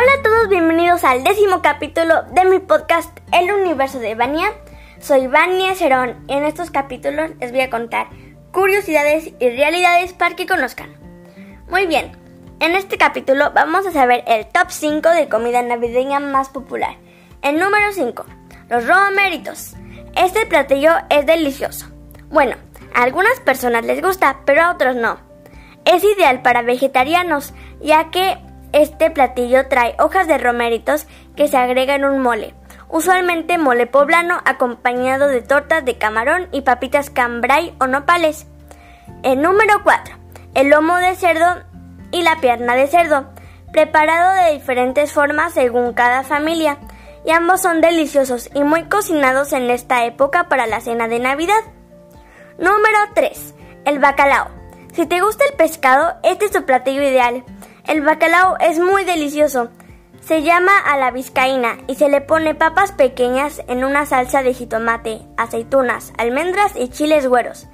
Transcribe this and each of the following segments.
Hola a todos, bienvenidos al décimo capítulo de mi podcast El Universo de Vania. Soy Vania Cerón y en estos capítulos les voy a contar curiosidades y realidades para que conozcan. Muy bien, en este capítulo vamos a saber el top 5 de comida navideña más popular. El número 5, los romeritos. Este platillo es delicioso. Bueno, a algunas personas les gusta, pero a otros no. Es ideal para vegetarianos, ya que este platillo trae hojas de romeritos que se agregan en un mole, usualmente mole poblano acompañado de tortas de camarón y papitas cambray o nopales. El número 4. El lomo de cerdo y la pierna de cerdo, preparado de diferentes formas según cada familia, y ambos son deliciosos y muy cocinados en esta época para la cena de Navidad. Número 3. El bacalao. Si te gusta el pescado, este es tu platillo ideal. El bacalao es muy delicioso. Se llama a la vizcaína y se le pone papas pequeñas en una salsa de jitomate, aceitunas, almendras y chiles güeros.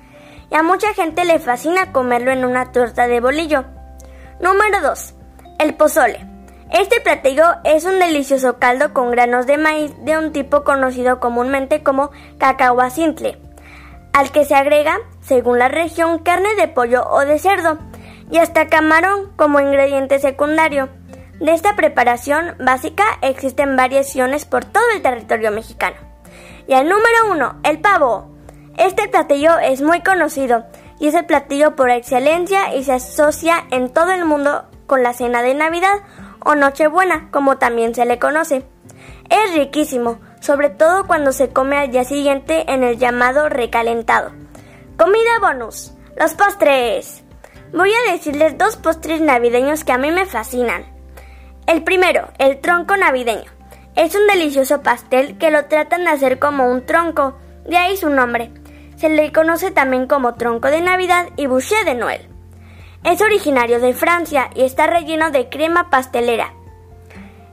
Y a mucha gente le fascina comerlo en una torta de bolillo. Número 2. El pozole. Este platillo es un delicioso caldo con granos de maíz de un tipo conocido comúnmente como cacahuacintle, al que se agrega, según la región, carne de pollo o de cerdo y hasta camarón como ingrediente secundario. De esta preparación básica existen variaciones por todo el territorio mexicano. Y el número uno, el pavo. Este platillo es muy conocido y es el platillo por excelencia y se asocia en todo el mundo con la cena de Navidad o Nochebuena, como también se le conoce. Es riquísimo, sobre todo cuando se come al día siguiente en el llamado recalentado. Comida bonus. Los postres. Voy a decirles dos postres navideños que a mí me fascinan. El primero, el tronco navideño. Es un delicioso pastel que lo tratan de hacer como un tronco, de ahí su nombre. Se le conoce también como tronco de Navidad y boucher de Noel. Es originario de Francia y está relleno de crema pastelera.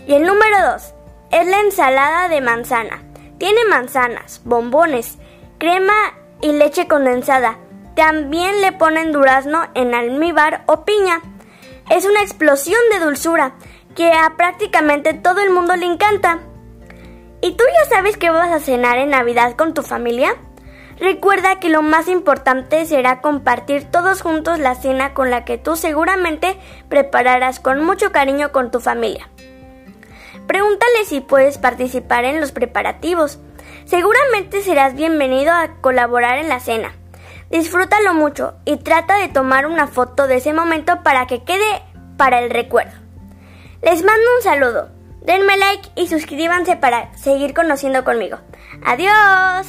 Y el número 2 es la ensalada de manzana. Tiene manzanas, bombones, crema y leche condensada, también le ponen durazno en almíbar o piña. Es una explosión de dulzura que a prácticamente todo el mundo le encanta. ¿Y tú ya sabes qué vas a cenar en Navidad con tu familia? Recuerda que lo más importante será compartir todos juntos la cena con la que tú seguramente prepararás con mucho cariño con tu familia. Pregúntale si puedes participar en los preparativos. Seguramente serás bienvenido a colaborar en la cena. Disfrútalo mucho y trata de tomar una foto de ese momento para que quede para el recuerdo. Les mando un saludo. Denme like y suscríbanse para seguir conociendo conmigo. Adiós.